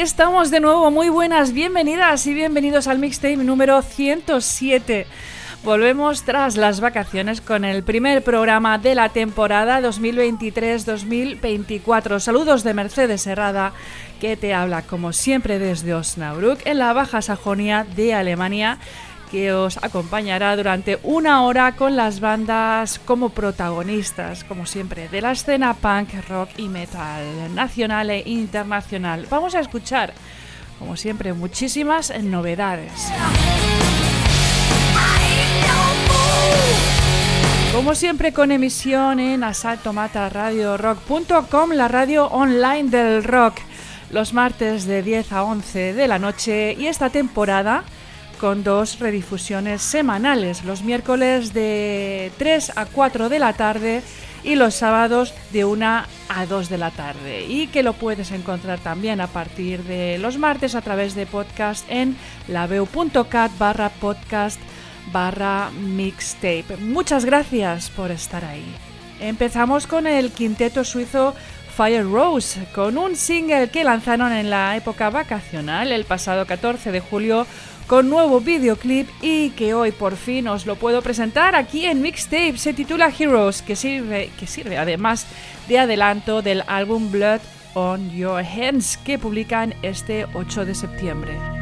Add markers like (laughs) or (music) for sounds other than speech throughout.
estamos de nuevo. Muy buenas, bienvenidas y bienvenidos al mixtape número 107. Volvemos tras las vacaciones con el primer programa de la temporada 2023-2024. Saludos de Mercedes Herrada, que te habla como siempre desde Osnabrück, en la Baja Sajonia de Alemania que os acompañará durante una hora con las bandas como protagonistas, como siempre, de la escena punk, rock y metal, nacional e internacional. Vamos a escuchar, como siempre, muchísimas novedades. Como siempre con emisión en asaltomataradiorock.com, la radio online del rock, los martes de 10 a 11 de la noche y esta temporada con dos redifusiones semanales, los miércoles de 3 a 4 de la tarde y los sábados de 1 a 2 de la tarde. Y que lo puedes encontrar también a partir de los martes a través de podcast en laveu.cat barra podcast barra mixtape. Muchas gracias por estar ahí. Empezamos con el quinteto suizo Fire Rose, con un single que lanzaron en la época vacacional el pasado 14 de julio con nuevo videoclip y que hoy por fin os lo puedo presentar aquí en Mixtape. Se titula Heroes, que sirve, que sirve además de adelanto del álbum Blood on Your Hands que publican este 8 de septiembre.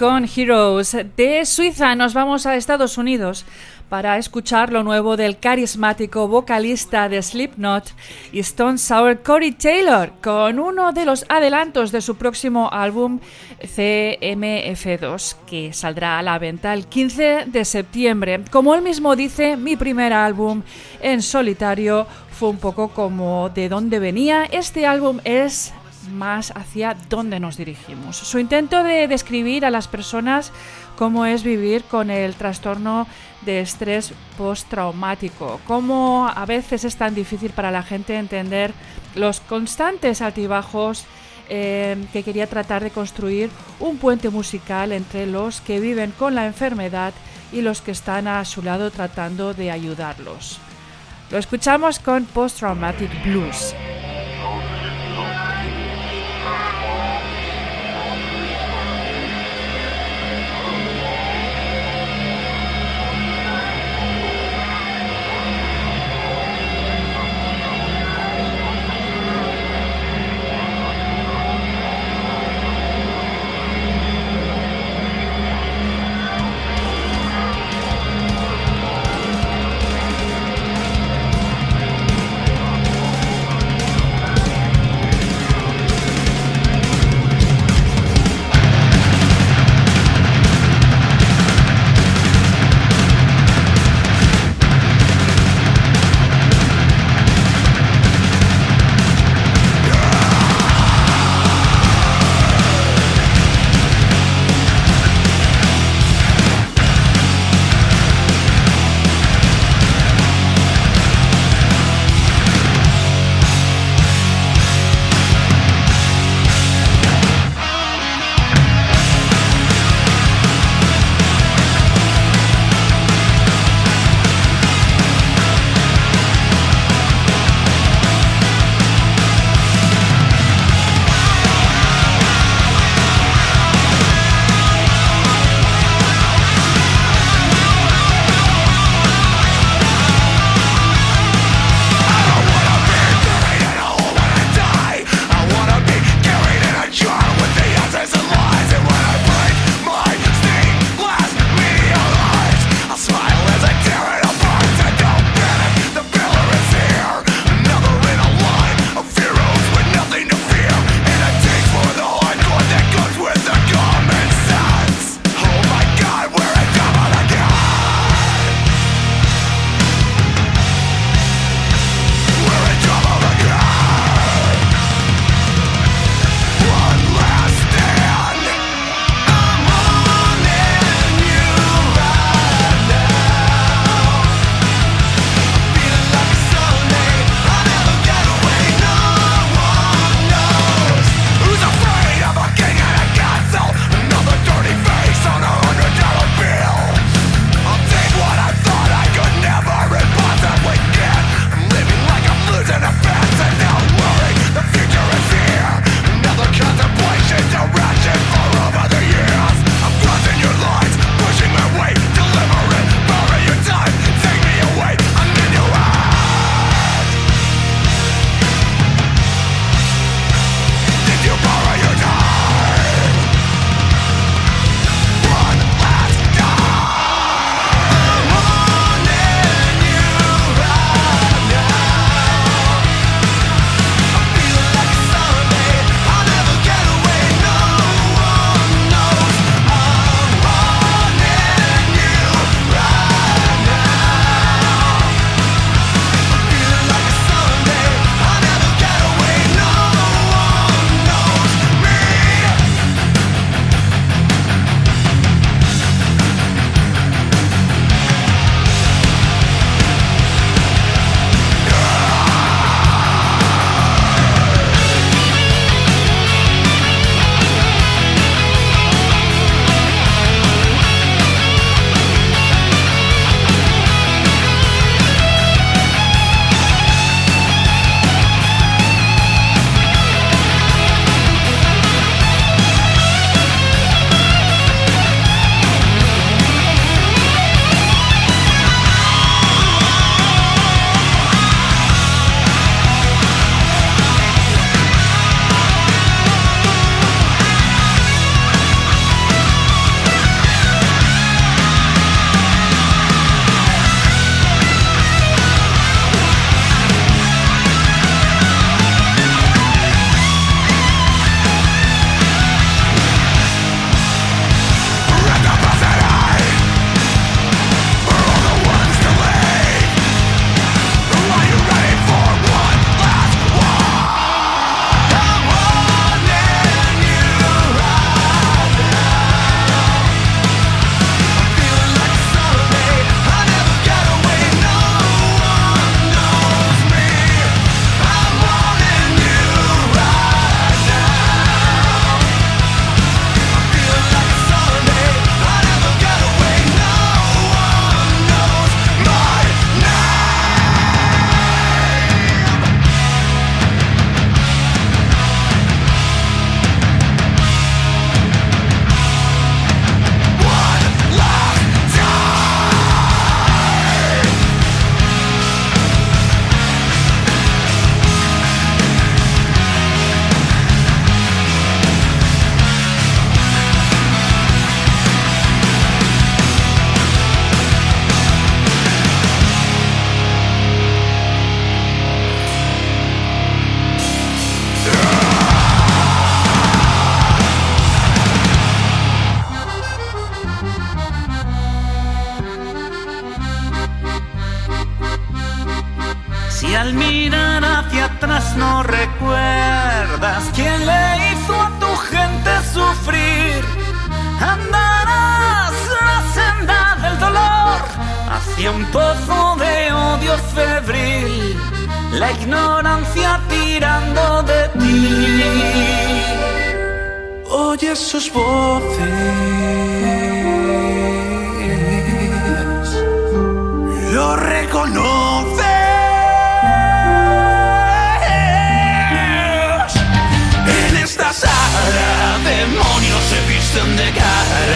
Con Heroes. De Suiza nos vamos a Estados Unidos para escuchar lo nuevo del carismático vocalista de Slipknot y Stone Sour Corey Taylor con uno de los adelantos de su próximo álbum CMF2 que saldrá a la venta el 15 de septiembre. Como él mismo dice, mi primer álbum en solitario fue un poco como de dónde venía. Este álbum es más hacia dónde nos dirigimos. Su intento de describir a las personas cómo es vivir con el trastorno de estrés postraumático, cómo a veces es tan difícil para la gente entender los constantes altibajos eh, que quería tratar de construir un puente musical entre los que viven con la enfermedad y los que están a su lado tratando de ayudarlos. Lo escuchamos con Post Traumatic Blues. conoces. En esta sala demonios se visten de cara.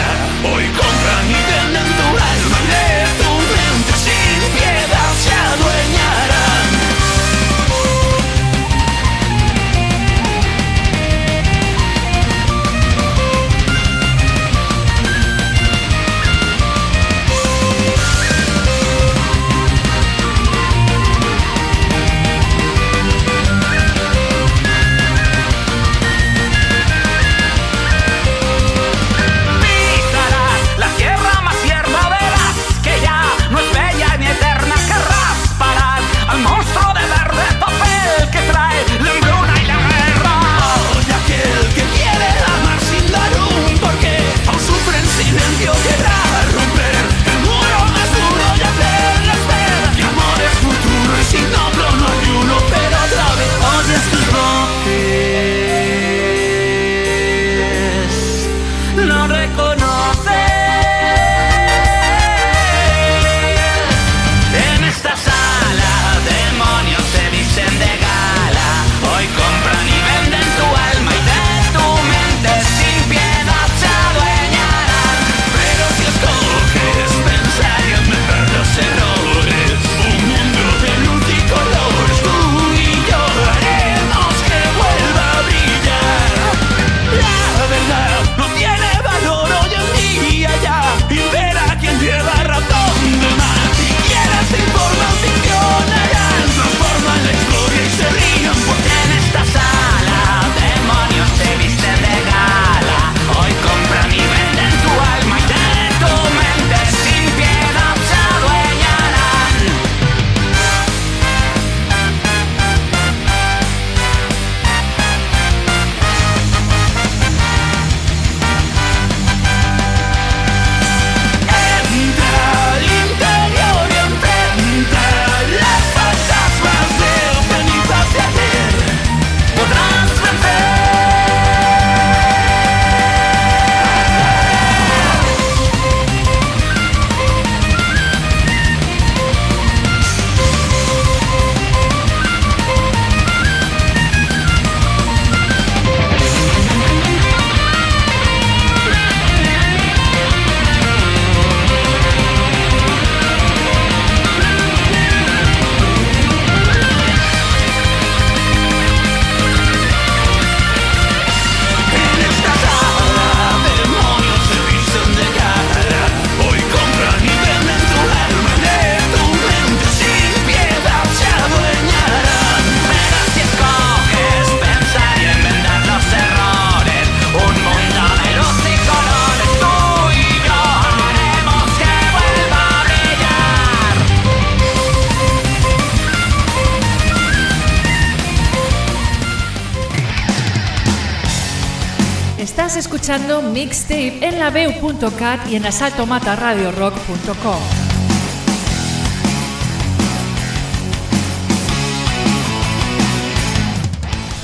bernabeu.cat y en asaltomataradiorock.com.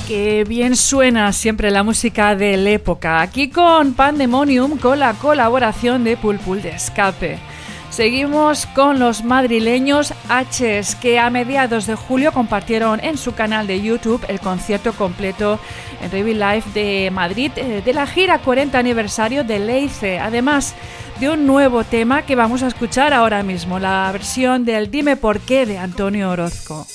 Qué bien suena siempre la música de la época, aquí con Pandemonium con la colaboración de Pulpul de Escape. Seguimos con los madrileños H's que a mediados de julio compartieron en su canal de YouTube el concierto completo en Reveal Life de Madrid eh, de la gira 40 aniversario de Leice. Además de un nuevo tema que vamos a escuchar ahora mismo, la versión del Dime por qué de Antonio Orozco.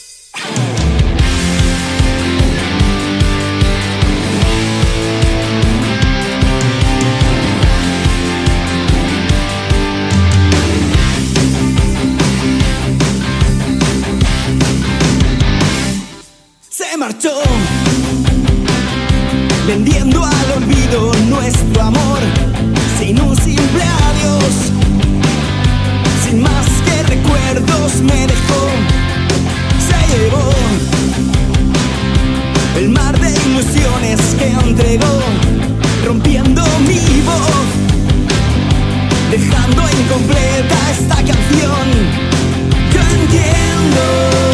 vendiendo al olvido nuestro amor, sin un simple adiós, sin más que recuerdos me dejó, se llevó el mar de ilusiones que entregó, rompiendo mi voz, dejando incompleta esta canción. Yo entiendo.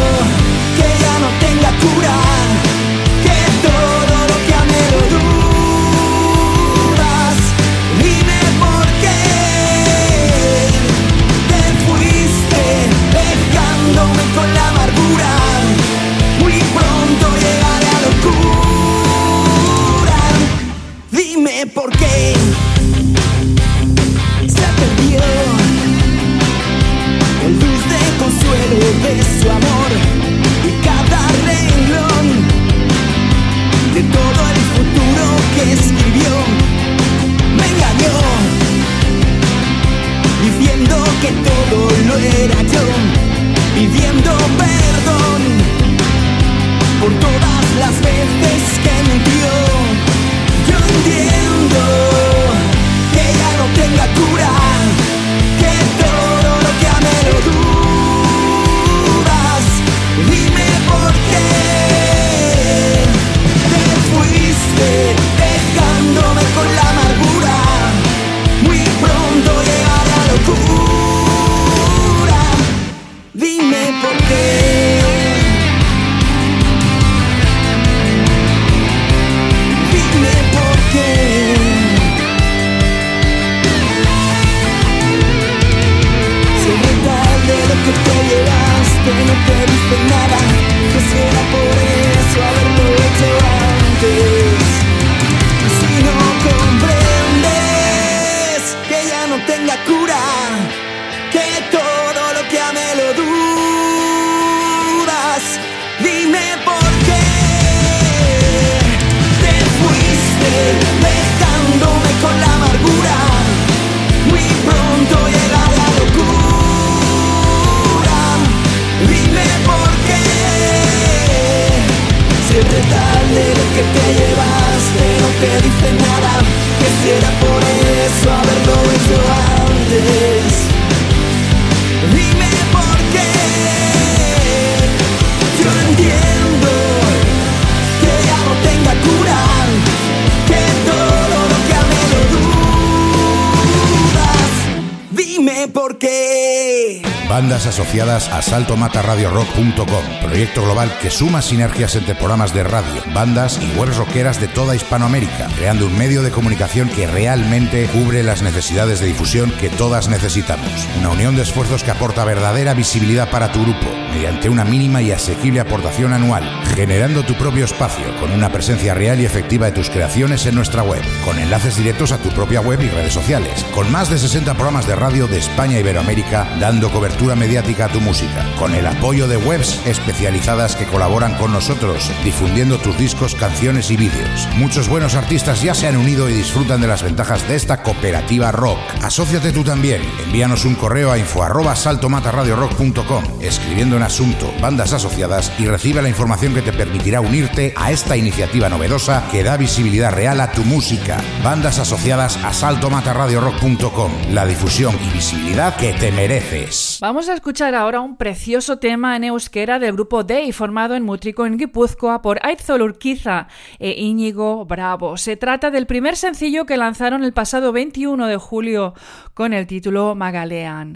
Bandas asociadas a saltomataradiorock.com, proyecto global que suma sinergias entre programas de radio, bandas y webs rockeras de toda Hispanoamérica, creando un medio de comunicación que realmente cubre las necesidades de difusión que todas necesitamos. Una unión de esfuerzos que aporta verdadera visibilidad para tu grupo, mediante una mínima y asequible aportación anual, generando tu propio espacio con una presencia real y efectiva de tus creaciones en nuestra web, con enlaces directos a tu propia web y redes sociales, con más de 60 programas de radio de España y Iberoamérica dando cobertura mediática tu música, con el apoyo de webs especializadas que colaboran con nosotros, difundiendo tus discos, canciones y vídeos. Muchos buenos artistas ya se han unido y disfrutan de las ventajas de esta cooperativa rock. Asociate tú también. Envíanos un correo a info arroba saltomataradiorock.com, escribiendo en asunto bandas asociadas y recibe la información que te permitirá unirte a esta iniciativa novedosa que da visibilidad real a tu música. Bandas asociadas a saltomataradiorock.com, la difusión y visibilidad que te mereces. Vamos escuchar ahora un precioso tema en euskera del grupo Day, formado en Mutrico, en Guipúzcoa, por Aitzol Urquiza e Íñigo Bravo. Se trata del primer sencillo que lanzaron el pasado 21 de julio con el título Magalean.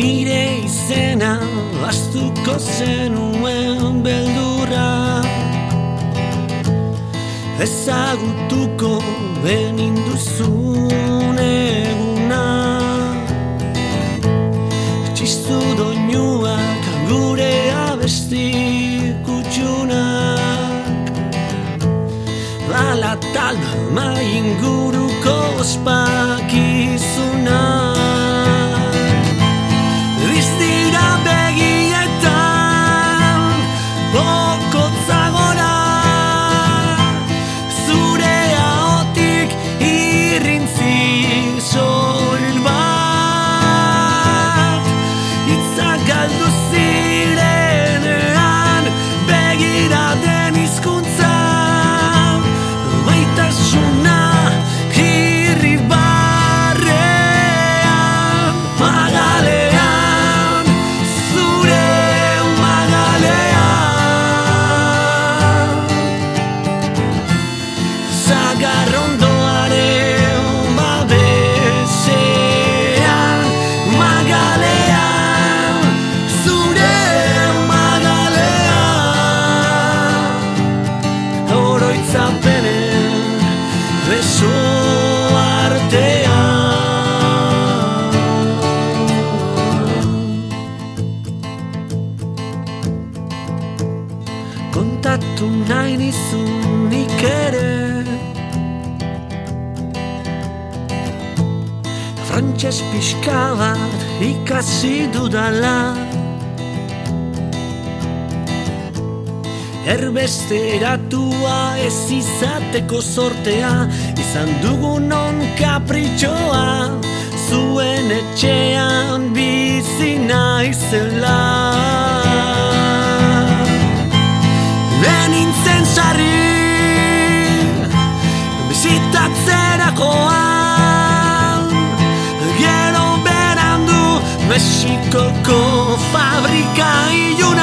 nire izena astuko zenuen beldurra. Ezagutuko benin duzun eguna. Txistu doinuak gure abesti kutsunak bala talba maingur Ospakizunak izateko sortea Izan dugun on kapritxoa. Zuen etxean bizi naizela. Lehen intzen sarri Bizitatzerakoan. Gero berandu Mexikoko fabrika iluna.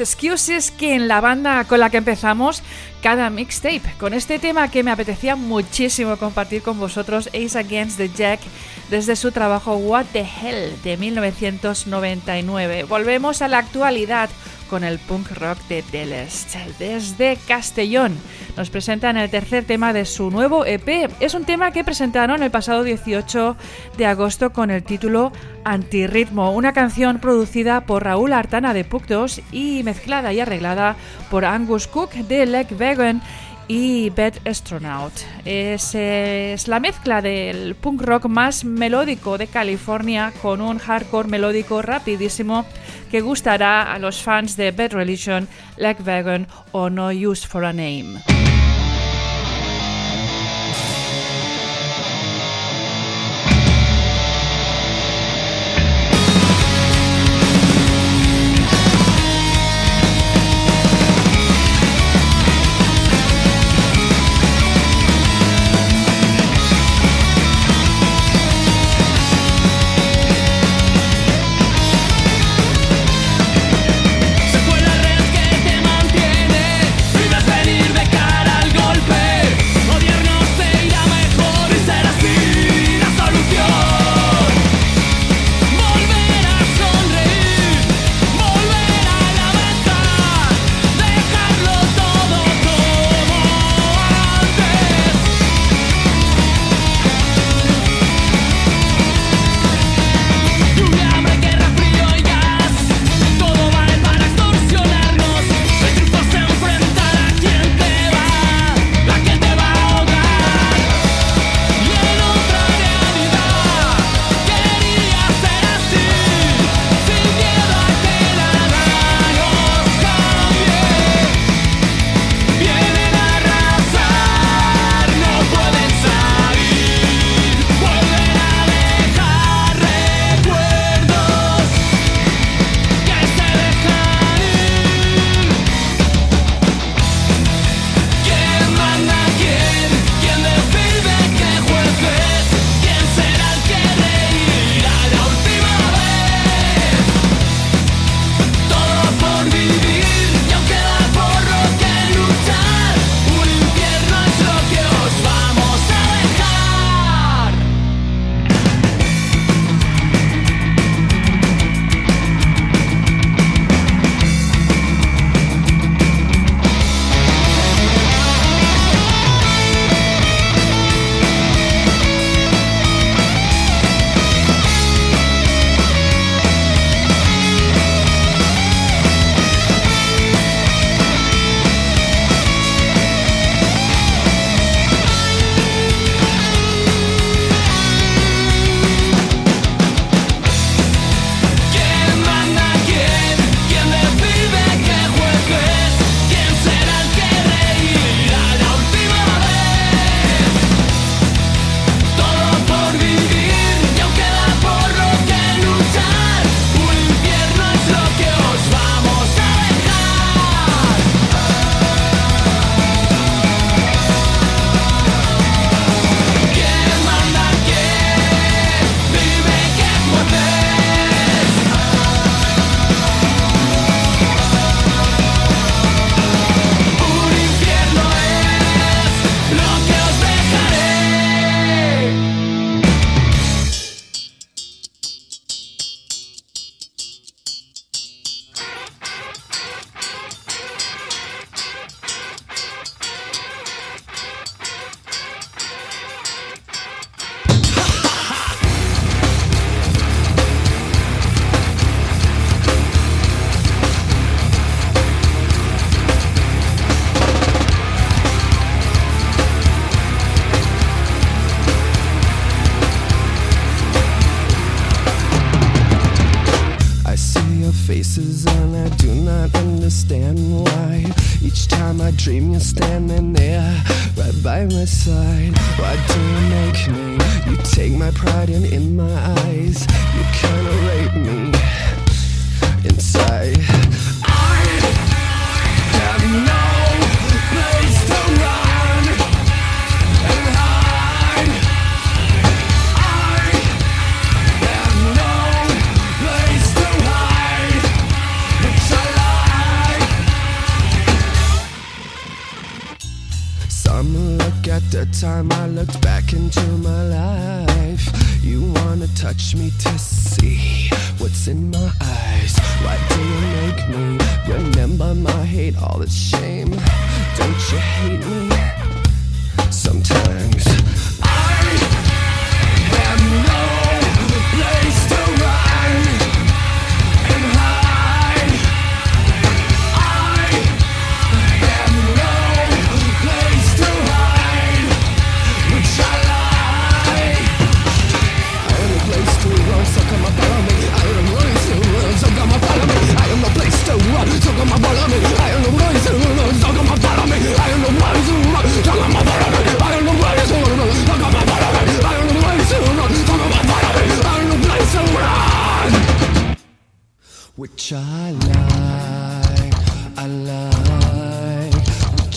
Excuses que en la banda con la que empezamos cada mixtape, con este tema que me apetecía muchísimo compartir con vosotros, Ace Against the Jack, desde su trabajo What the Hell de 1999. Volvemos a la actualidad con el punk rock de Delest, desde Castellón. Nos presentan el tercer tema de su nuevo EP. Es un tema que presentaron el pasado 18 de agosto con el título Antirritmo, una canción producida por Raúl Artana de Puck 2 y mezclada y arreglada por Angus Cook de Leg Vegan y Bad Astronaut. Es, la mezcla del punk rock más melódico de California con un hardcore melódico rapidísimo que gustará a los fans de Bad Religion, Leg Wagon o No Use for a Name. dream you're standing there, right by my side. Why do you make me? You take my pride and in my eyes, you kinda rape me inside. Time I looked back into my life. You wanna touch me to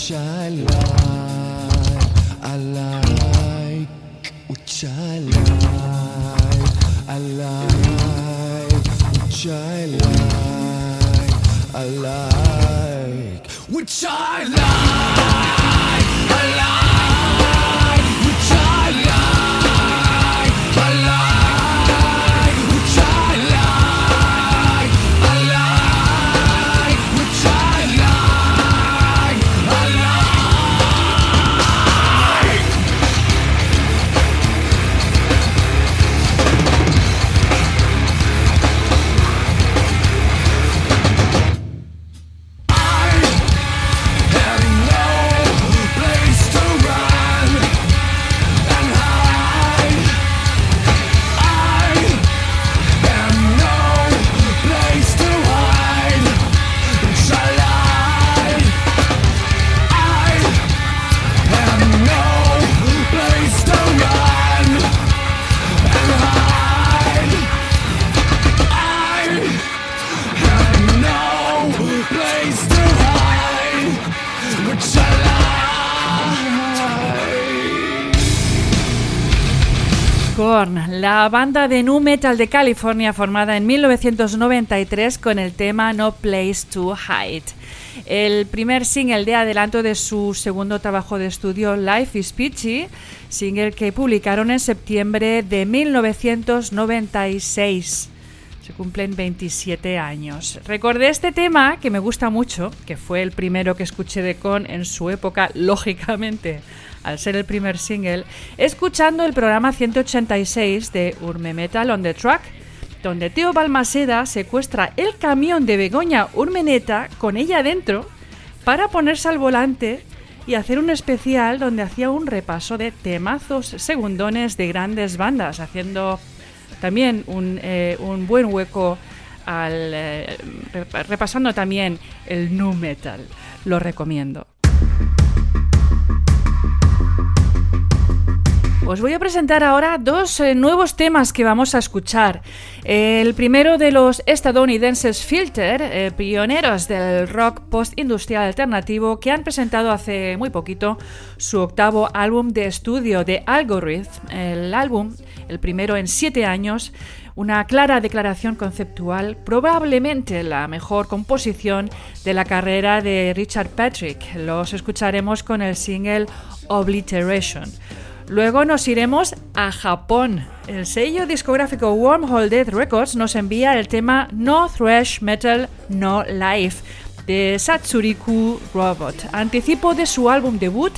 shine. Banda de nu metal de California formada en 1993 con el tema No Place to Hide. El primer single de adelanto de su segundo trabajo de estudio Life is Peachy, single que publicaron en septiembre de 1996. Se cumplen 27 años. Recordé este tema que me gusta mucho, que fue el primero que escuché de Con en su época, (laughs) lógicamente, al ser el primer single, escuchando el programa 186 de Urme Metal on the Track, donde Teo Balmaseda secuestra el camión de Begoña Urmeneta con ella dentro para ponerse al volante y hacer un especial donde hacía un repaso de temazos segundones de grandes bandas, haciendo también un, eh, un buen hueco al eh, re- repasando también el nu metal. Lo recomiendo. Os voy a presentar ahora dos eh, nuevos temas que vamos a escuchar. El primero de los estadounidenses Filter, eh, pioneros del rock post-industrial alternativo, que han presentado hace muy poquito su octavo álbum de estudio de Algorithm. El álbum, el primero en siete años, una clara declaración conceptual, probablemente la mejor composición de la carrera de Richard Patrick. Los escucharemos con el single Obliteration. Luego nos iremos a Japón. El sello discográfico Wormhole Death Records nos envía el tema No Thrash Metal No Life de Satsuriku Robot, anticipo de su álbum debut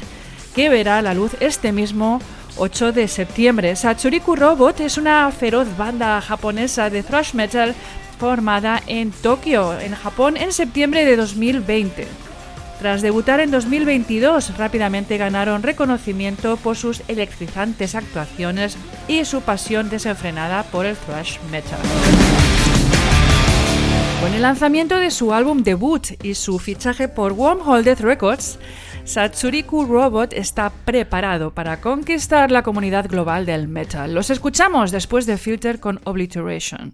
que verá la luz este mismo 8 de septiembre. Satsuriku Robot es una feroz banda japonesa de thrash metal formada en Tokio, en Japón, en septiembre de 2020. Tras debutar en 2022, rápidamente ganaron reconocimiento por sus electrizantes actuaciones y su pasión desenfrenada por el thrash metal. Con el lanzamiento de su álbum debut y su fichaje por Wormhole Death Records, Satsuriku Robot está preparado para conquistar la comunidad global del metal. Los escuchamos después de Filter con Obliteration.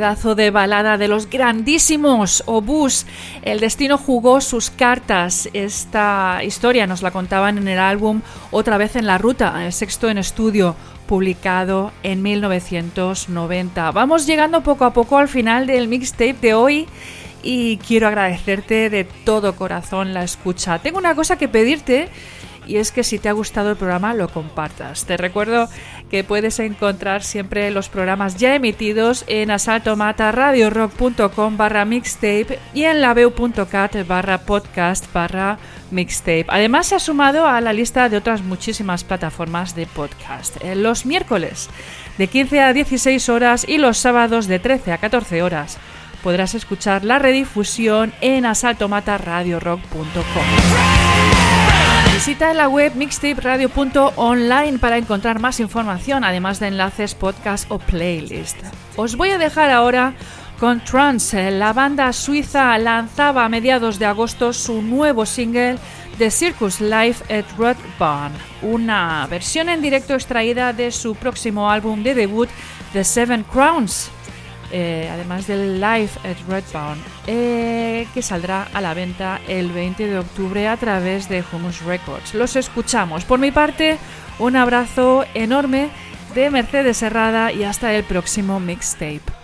de balada de los grandísimos Obús. El destino jugó sus cartas. Esta historia nos la contaban en el álbum Otra vez en la ruta, el sexto en estudio, publicado en 1990. Vamos llegando poco a poco al final del mixtape de hoy y quiero agradecerte de todo corazón la escucha. Tengo una cosa que pedirte es que si te ha gustado el programa lo compartas. Te recuerdo que puedes encontrar siempre los programas ya emitidos en asaltomataradiorock.com barra mixtape y en laveu.cat barra podcast barra mixtape. Además se ha sumado a la lista de otras muchísimas plataformas de podcast. Eh, Los miércoles de 15 a 16 horas y los sábados de 13 a 14 horas podrás escuchar la redifusión en asaltomataradiorock.com. Visita la web mixtaperadio.online para encontrar más información, además de enlaces, podcast o playlist. Os voy a dejar ahora con Trance. La banda suiza lanzaba a mediados de agosto su nuevo single The Circus Life at Red Barn, una versión en directo extraída de su próximo álbum de debut, The Seven Crowns eh, además del Live at Redbound, eh, que saldrá a la venta el 20 de octubre a través de Humus Records. Los escuchamos. Por mi parte, un abrazo enorme de Mercedes Herrada y hasta el próximo mixtape.